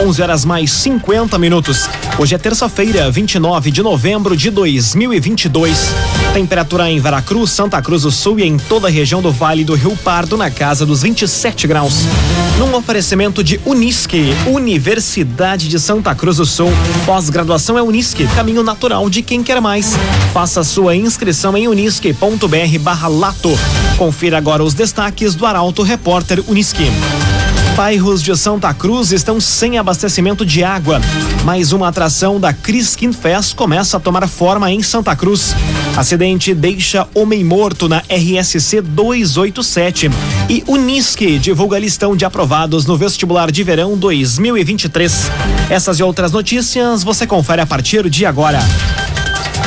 11 horas mais 50 minutos. Hoje é terça-feira, 29 de novembro de 2022. Temperatura em Veracruz, Santa Cruz do Sul e em toda a região do Vale do Rio Pardo na casa dos 27 graus. Num oferecimento de Unisque, Universidade de Santa Cruz do Sul. Pós-graduação é Unisque, caminho natural de quem quer mais. Faça sua inscrição em unisque.br/lato. Confira agora os destaques do Arauto Repórter Unisque bairros de Santa Cruz estão sem abastecimento de água. Mais uma atração da Criskin Fest começa a tomar forma em Santa Cruz. Acidente deixa homem morto na RSC 287. E Unisque divulga listão de aprovados no vestibular de verão 2023. Essas e outras notícias você confere a partir de agora.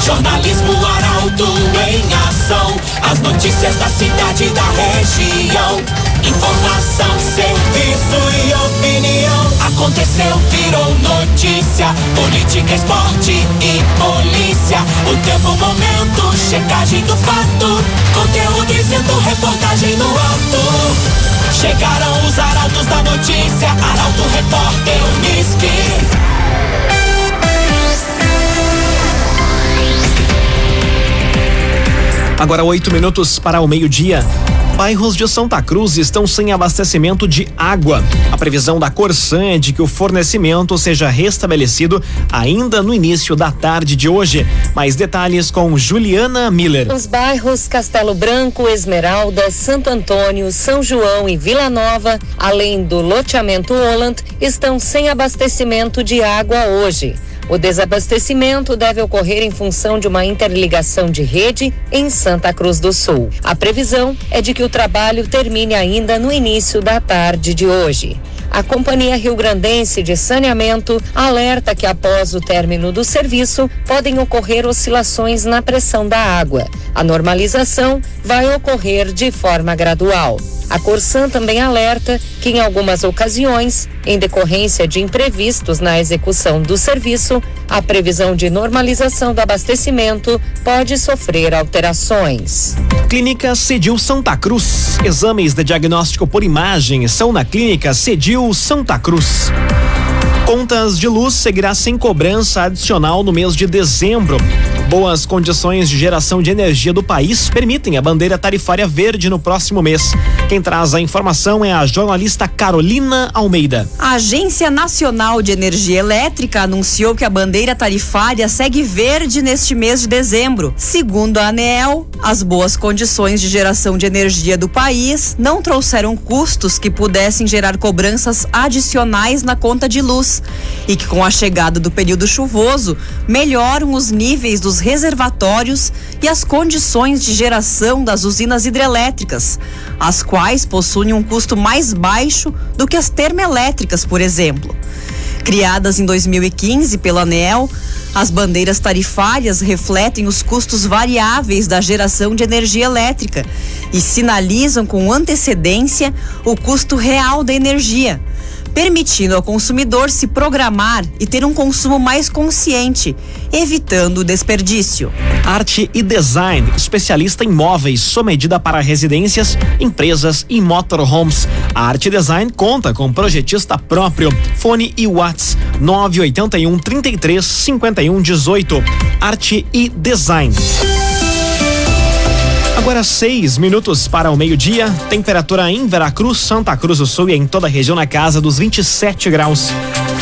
Jornalismo Arauto em ação. As notícias da cidade e da região. Informação, serviço e opinião. Aconteceu, virou notícia. Política, esporte e polícia. O tempo, momento, checagem do fato. Conteúdo dizendo, reportagem no alto. Chegaram os arautos da notícia. Arauto, repórter, Unisque. Agora oito minutos para o meio-dia. Bairros de Santa Cruz estão sem abastecimento de água. A previsão da Corsan é de que o fornecimento seja restabelecido ainda no início da tarde de hoje. Mais detalhes com Juliana Miller. Os bairros Castelo Branco, Esmeralda, Santo Antônio, São João e Vila Nova, além do loteamento Holland, estão sem abastecimento de água hoje. O desabastecimento deve ocorrer em função de uma interligação de rede em Santa Cruz do Sul. A previsão é de que o trabalho termine ainda no início da tarde de hoje. A Companhia Rio Grandense de Saneamento alerta que após o término do serviço podem ocorrer oscilações na pressão da água. A normalização vai ocorrer de forma gradual. A Corsan também alerta que, em algumas ocasiões, em decorrência de imprevistos na execução do serviço, a previsão de normalização do abastecimento pode sofrer alterações. Clínica Cedil Santa Cruz. Exames de diagnóstico por imagem são na Clínica Cedil Santa Cruz. Contas de luz seguirá sem cobrança adicional no mês de dezembro. Boas condições de geração de energia do país permitem a bandeira tarifária verde no próximo mês. Quem traz a informação é a jornalista Carolina Almeida. A Agência Nacional de Energia Elétrica anunciou que a bandeira tarifária segue verde neste mês de dezembro. Segundo a ANEEL, as boas condições de geração de energia do país não trouxeram custos que pudessem gerar cobranças adicionais na conta de luz e que com a chegada do período chuvoso melhoram os níveis dos reservatórios e as condições de geração das usinas hidrelétricas, as quais possuem um custo mais baixo do que as termoelétricas, por exemplo. Criadas em 2015 pela ANEEL, as bandeiras tarifárias refletem os custos variáveis da geração de energia elétrica e sinalizam com antecedência o custo real da energia permitindo ao consumidor se programar e ter um consumo mais consciente, evitando o desperdício. Arte e Design, especialista em móveis, sob medida para residências, empresas e motorhomes. A Arte Design conta com projetista próprio. Fone e Whats 981 33 51 18. Arte e Design. Agora seis minutos para o meio-dia. Temperatura em Veracruz, Santa Cruz do Sul e em toda a região na casa dos 27 graus.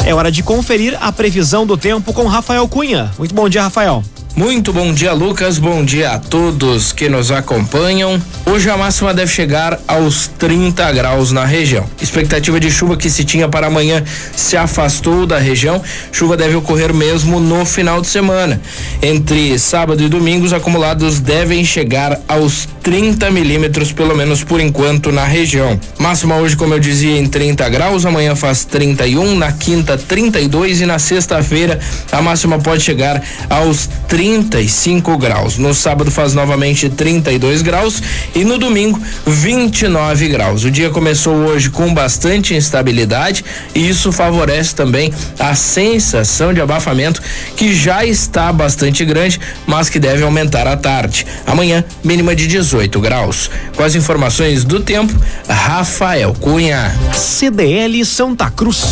É hora de conferir a previsão do tempo com Rafael Cunha. Muito bom dia, Rafael. Muito bom dia, Lucas. Bom dia a todos que nos acompanham. Hoje a máxima deve chegar aos 30 graus na região. Expectativa de chuva que se tinha para amanhã se afastou da região. Chuva deve ocorrer mesmo no final de semana. Entre sábado e domingo, os acumulados devem chegar aos 30 milímetros, pelo menos por enquanto, na região. Máxima hoje, como eu dizia, em 30 graus. Amanhã faz 31, na quinta, 32 e na sexta-feira a máxima pode chegar aos 30 35 graus. No sábado faz novamente 32 graus e no domingo 29 graus. O dia começou hoje com bastante instabilidade e isso favorece também a sensação de abafamento que já está bastante grande, mas que deve aumentar à tarde. Amanhã, mínima de 18 graus. Com as informações do tempo, Rafael Cunha. CDL Santa Cruz.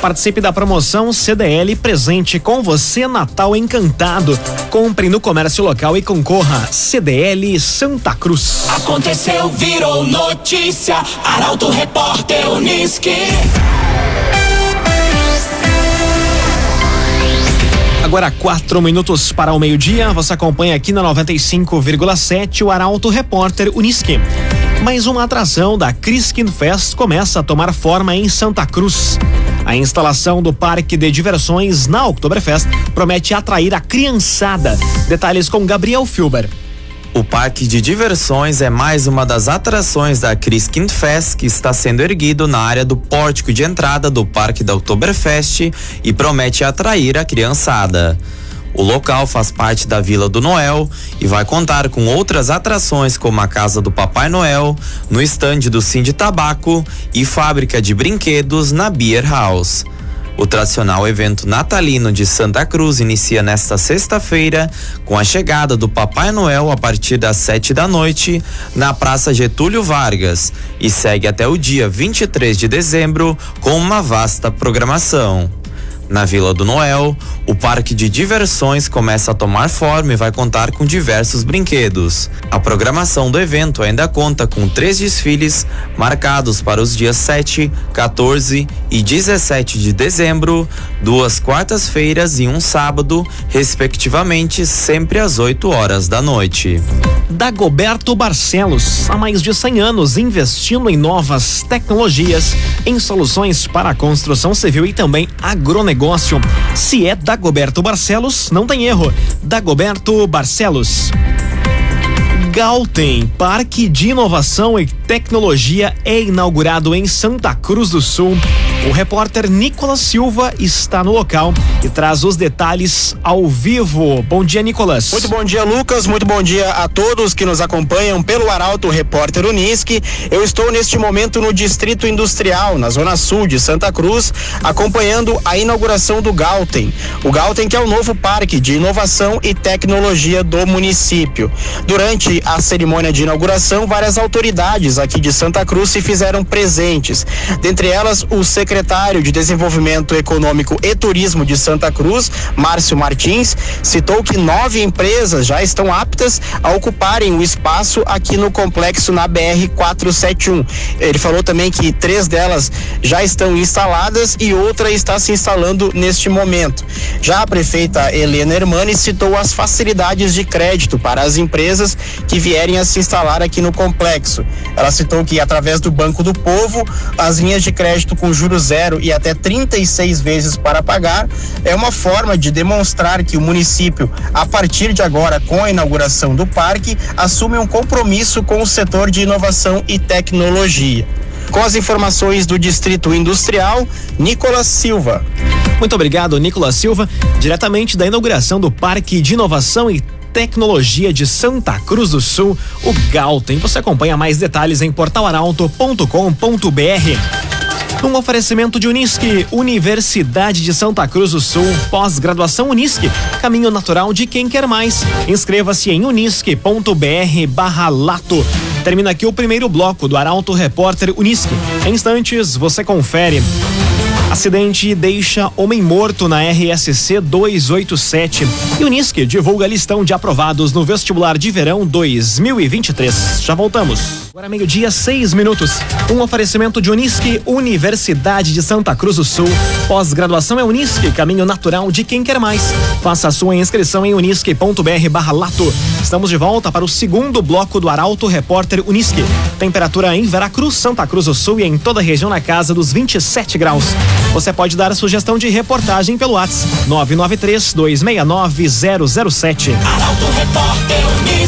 Participe da promoção CDL presente com você Natal Encantado. Compre no comércio local e concorra. CDL Santa Cruz. Aconteceu, virou notícia. Arauto Repórter Uniski. Agora quatro minutos para o meio-dia. Você acompanha aqui na 95,7 o Arauto Repórter Uniski. Mais uma atração da Criskin Fest começa a tomar forma em Santa Cruz. A instalação do parque de diversões na Oktoberfest promete atrair a criançada. Detalhes com Gabriel Filber. O Parque de Diversões é mais uma das atrações da Christkind Fest que está sendo erguido na área do pórtico de entrada do Parque da Oktoberfest e promete atrair a criançada. O local faz parte da Vila do Noel e vai contar com outras atrações como a Casa do Papai Noel, no estande do Sim de Tabaco e fábrica de brinquedos na Beer House. O tradicional evento natalino de Santa Cruz inicia nesta sexta-feira com a chegada do Papai Noel a partir das sete da noite na Praça Getúlio Vargas e segue até o dia 23 de dezembro com uma vasta programação. Na Vila do Noel, o parque de diversões começa a tomar forma e vai contar com diversos brinquedos. A programação do evento ainda conta com três desfiles marcados para os dias 7, 14 e 17 de dezembro, duas quartas-feiras e um sábado, respectivamente, sempre às 8 horas da noite. Dagoberto Barcelos, há mais de 100 anos investindo em novas tecnologias, em soluções para a construção civil e também agronegócio negócio. Se é Dagoberto Barcelos, não tem erro. Dagoberto Barcelos. Galten, Parque de Inovação e Tecnologia, é inaugurado em Santa Cruz do Sul. O repórter Nicolas Silva está no local e traz os detalhes ao vivo. Bom dia, Nicolas. Muito bom dia, Lucas. Muito bom dia a todos que nos acompanham pelo Arauto Repórter Unisque. Eu estou neste momento no Distrito Industrial, na Zona Sul de Santa Cruz, acompanhando a inauguração do Galten. O Galten que é o novo parque de inovação e tecnologia do município. Durante a cerimônia de inauguração, várias autoridades aqui de Santa Cruz se fizeram presentes. Dentre elas, o secretário de Desenvolvimento Econômico e Turismo de Santa Cruz, Márcio Martins, citou que nove empresas já estão aptas a ocuparem o espaço aqui no complexo na BR 471. Ele falou também que três delas já estão instaladas e outra está se instalando neste momento. Já a prefeita Helena Hermani citou as facilidades de crédito para as empresas que vierem a se instalar aqui no complexo. Ela citou que através do Banco do Povo, as linhas de crédito com juros zero e até 36 vezes para pagar é uma forma de demonstrar que o município, a partir de agora, com a inauguração do parque, assume um compromisso com o setor de inovação e tecnologia. Com as informações do Distrito Industrial, Nicolas Silva. Muito obrigado, Nicolas Silva, diretamente da inauguração do Parque de Inovação e Tecnologia de Santa Cruz do Sul, o Galten. Você acompanha mais detalhes em portalaralto.com.br. Um oferecimento de Unisque, Universidade de Santa Cruz do Sul, pós-graduação Unisque, caminho natural de quem quer mais. Inscreva-se em unisque.br barra lato. Termina aqui o primeiro bloco do Arauto Repórter Unisque. Em instantes, você confere. Acidente deixa homem morto na RSC 287. E Unisque divulga listão de aprovados no vestibular de verão 2023. Já voltamos. Agora meio-dia, seis minutos. Um oferecimento de Unisque, Universidade de Santa Cruz do Sul. Pós-graduação é Unisque, caminho natural de quem quer mais. Faça a sua inscrição em unisque.br barra lato. Estamos de volta para o segundo bloco do Arauto Repórter Unisque. Temperatura em Veracruz, Santa Cruz do Sul e em toda a região na casa dos 27 graus. Você pode dar a sugestão de reportagem pelo WhatsApp 993 269 007. Arauto Repórter Unisque.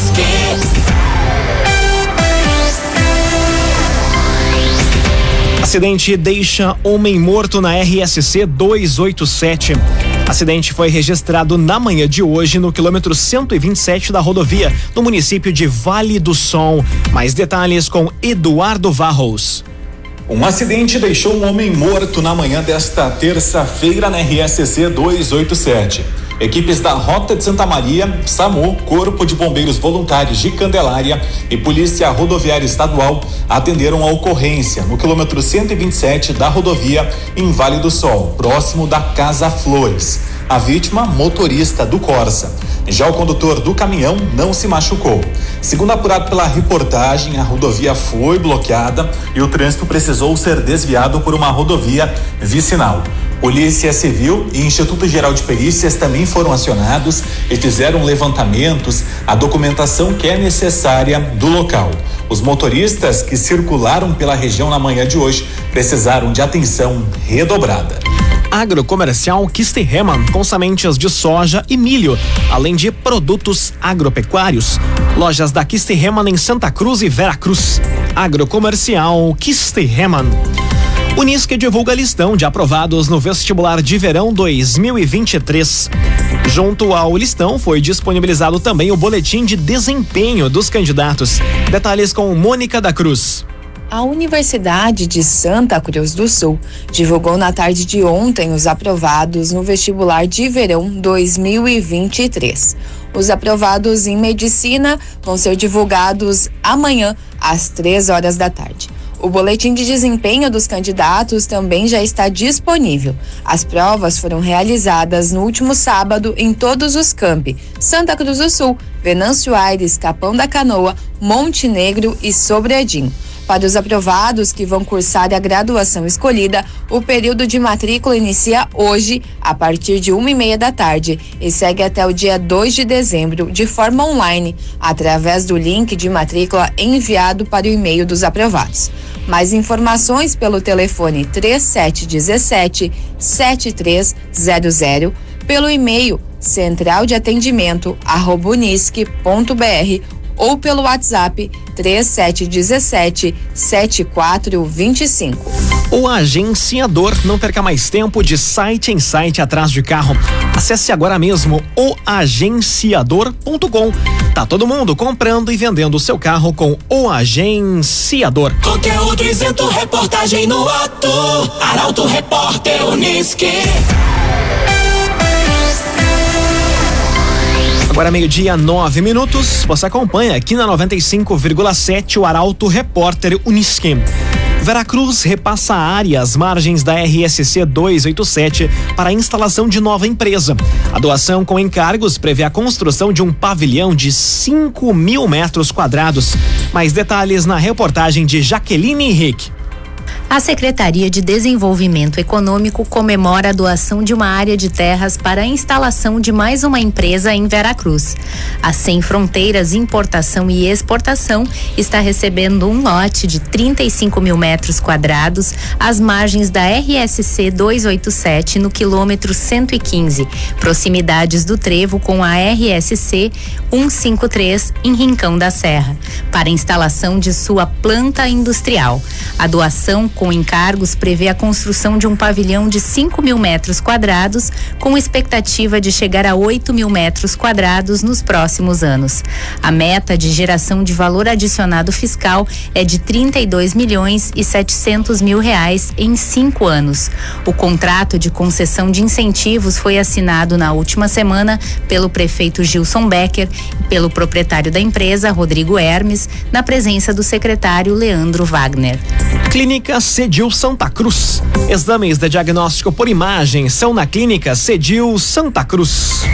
Acidente deixa homem morto na RSC 287. Acidente foi registrado na manhã de hoje no quilômetro 127 da rodovia, no município de Vale do Sol. Mais detalhes com Eduardo Varros. Um acidente deixou um homem morto na manhã desta terça-feira na RSC 287. Equipes da Rota de Santa Maria, SAMU, Corpo de Bombeiros Voluntários de Candelária e Polícia Rodoviária Estadual atenderam a ocorrência no quilômetro 127 da rodovia em Vale do Sol, próximo da Casa Flores. A vítima, motorista do Corsa. Já o condutor do caminhão não se machucou. Segundo apurado pela reportagem, a rodovia foi bloqueada e o trânsito precisou ser desviado por uma rodovia vicinal. Polícia Civil e Instituto Geral de Perícias também foram acionados e fizeram levantamentos, a documentação que é necessária do local. Os motoristas que circularam pela região na manhã de hoje precisaram de atenção redobrada. Agrocomercial Kisterreman com sementes de soja e milho, além de produtos agropecuários. Lojas da Kisterreman em Santa Cruz e Veracruz. Agrocomercial Kisterreman. Unisque divulga listão de aprovados no vestibular de verão 2023. Junto ao listão foi disponibilizado também o boletim de desempenho dos candidatos. Detalhes com Mônica da Cruz. A Universidade de Santa Cruz do Sul divulgou na tarde de ontem os aprovados no vestibular de verão 2023. Os aprovados em medicina vão ser divulgados amanhã às três horas da tarde. O boletim de desempenho dos candidatos também já está disponível. As provas foram realizadas no último sábado em todos os campi: Santa Cruz do Sul, Venâncio Aires, Capão da Canoa, Monte Negro e Sobradinho. Para os aprovados que vão cursar a graduação escolhida, o período de matrícula inicia hoje, a partir de uma e meia da tarde, e segue até o dia 2 de dezembro, de forma online, através do link de matrícula enviado para o e-mail dos aprovados. Mais informações pelo telefone 3717 7300, pelo e-mail central de atendimento unisque.br ou pelo WhatsApp 3717 7425. O agenciador não perca mais tempo de site em site atrás de carro. Acesse agora mesmo o agenciador.com. Tá todo mundo comprando e vendendo o seu carro com o agenciador. Conteúdo isento, reportagem no ato. Arauto Repórter Uniski. Agora meio-dia, nove minutos. Você acompanha aqui na 95,7 o Arauto Repórter Unisquem. Veracruz repassa a área às margens da RSC 287 para a instalação de nova empresa. A doação com encargos prevê a construção de um pavilhão de 5 mil metros quadrados. Mais detalhes na reportagem de Jaqueline Henrique. A Secretaria de Desenvolvimento Econômico comemora a doação de uma área de terras para a instalação de mais uma empresa em Veracruz. A Sem Fronteiras Importação e Exportação está recebendo um lote de 35 mil metros quadrados às margens da RSC 287 no quilômetro 115, proximidades do trevo com a RSC 153 em Rincão da Serra, para instalação de sua planta industrial. A doação com encargos prevê a construção de um pavilhão de 5 mil metros quadrados, com expectativa de chegar a 8 mil metros quadrados nos próximos anos. A meta de geração de valor adicionado fiscal é de 32 milhões e 700 mil reais em cinco anos. O contrato de concessão de incentivos foi assinado na última semana pelo prefeito Gilson Becker e pelo proprietário da empresa, Rodrigo Hermes, na presença do secretário Leandro Wagner. Clínica Cedil Santa Cruz. Exames de diagnóstico por imagem são na Clínica Cedil Santa Cruz.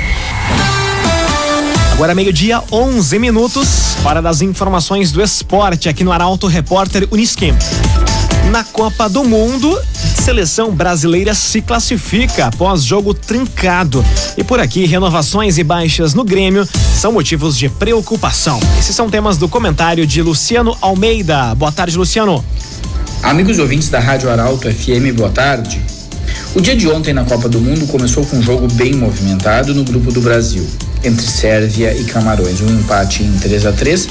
Agora meio-dia, 11 minutos, para das informações do esporte aqui no Arauto Repórter Unisquim. Na Copa do Mundo, seleção brasileira se classifica após jogo trincado. E por aqui, renovações e baixas no Grêmio são motivos de preocupação. Esses são temas do comentário de Luciano Almeida. Boa tarde, Luciano. Amigos ouvintes da Rádio Arauto FM, boa tarde. O dia de ontem na Copa do Mundo começou com um jogo bem movimentado no grupo do Brasil, entre Sérvia e Camarões. Um empate em 3 a 3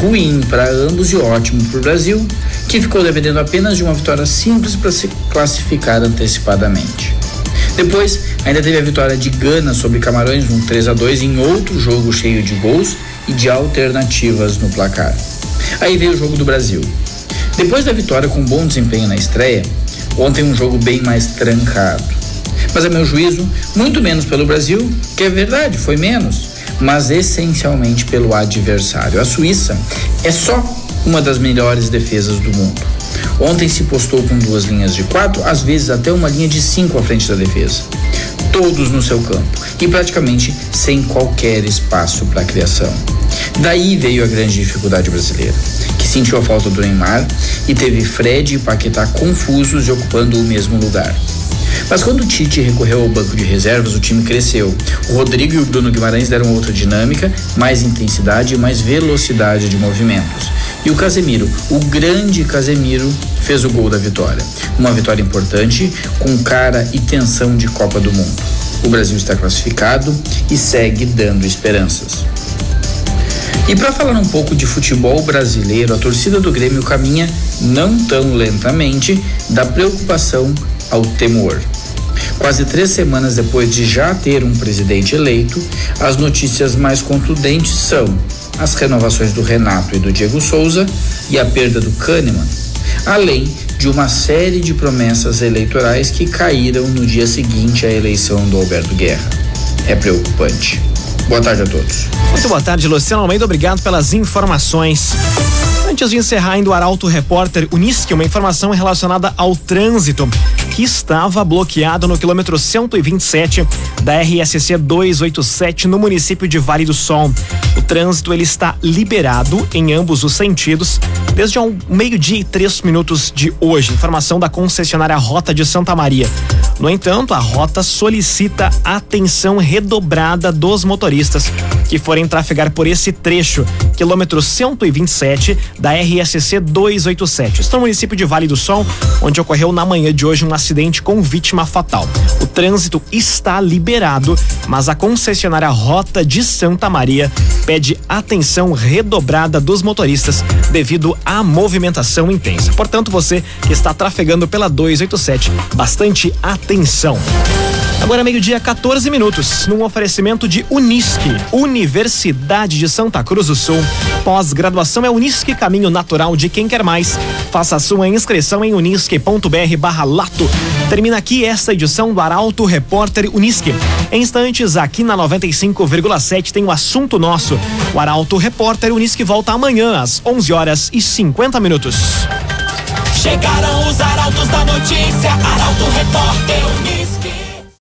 ruim para ambos e ótimo para o Brasil, que ficou dependendo apenas de uma vitória simples para se classificar antecipadamente. Depois, Ainda teve a vitória de Gana sobre Camarões, um 3 a 2 em outro jogo cheio de gols e de alternativas no placar. Aí veio o jogo do Brasil. Depois da vitória com bom desempenho na estreia, ontem um jogo bem mais trancado. Mas a meu juízo, muito menos pelo Brasil, que é verdade, foi menos, mas essencialmente pelo adversário. A Suíça é só uma das melhores defesas do mundo. Ontem se postou com duas linhas de quatro, às vezes até uma linha de cinco à frente da defesa. Todos no seu campo e praticamente sem qualquer espaço para criação. Daí veio a grande dificuldade brasileira, que sentiu a falta do Neymar e teve Fred e Paquetá confusos e ocupando o mesmo lugar. Mas quando o Tite recorreu ao banco de reservas, o time cresceu. O Rodrigo e o Bruno Guimarães deram outra dinâmica, mais intensidade e mais velocidade de movimentos. E o Casemiro, o grande Casemiro, fez o gol da vitória. Uma vitória importante, com cara e tensão de Copa do Mundo. O Brasil está classificado e segue dando esperanças. E para falar um pouco de futebol brasileiro, a torcida do Grêmio caminha não tão lentamente da preocupação ao temor. Quase três semanas depois de já ter um presidente eleito, as notícias mais contundentes são as renovações do Renato e do Diego Souza e a perda do Kahneman, além de uma série de promessas eleitorais que caíram no dia seguinte à eleição do Alberto Guerra. É preocupante. Boa tarde a todos. Muito boa tarde, Luciano Almeida. Obrigado pelas informações. Antes de encerrar, ainda o Arauto Repórter Unisque, uma informação relacionada ao trânsito que estava bloqueado no quilômetro 127 da RSC 287 no município de Vale do Sol. O trânsito ele está liberado em ambos os sentidos desde ao meio-dia e três minutos de hoje. Informação da concessionária Rota de Santa Maria. No entanto, a rota solicita atenção redobrada dos motoristas que forem trafegar por esse trecho, quilômetro 127 da RSC 287. Estou no município de Vale do Sol, onde ocorreu na manhã de hoje um acidente com vítima fatal. O trânsito está liberado, mas a concessionária Rota de Santa Maria pede atenção redobrada dos motoristas devido à movimentação intensa. Portanto, você que está trafegando pela 287, bastante atenção. Agora meio-dia, 14 minutos, num oferecimento de Unisque, Universidade de Santa Cruz do Sul. Pós-graduação é Unisque, caminho natural de quem quer mais. Faça sua inscrição em unisque.br barra lato. Termina aqui esta edição do Arauto Repórter Unisque. Em instantes, aqui na 95,7 tem o assunto nosso. O Arauto Repórter Unisque volta amanhã às 11 horas e 50 minutos. Chegaram os arautos da notícia, Arauto Repórter Unisque.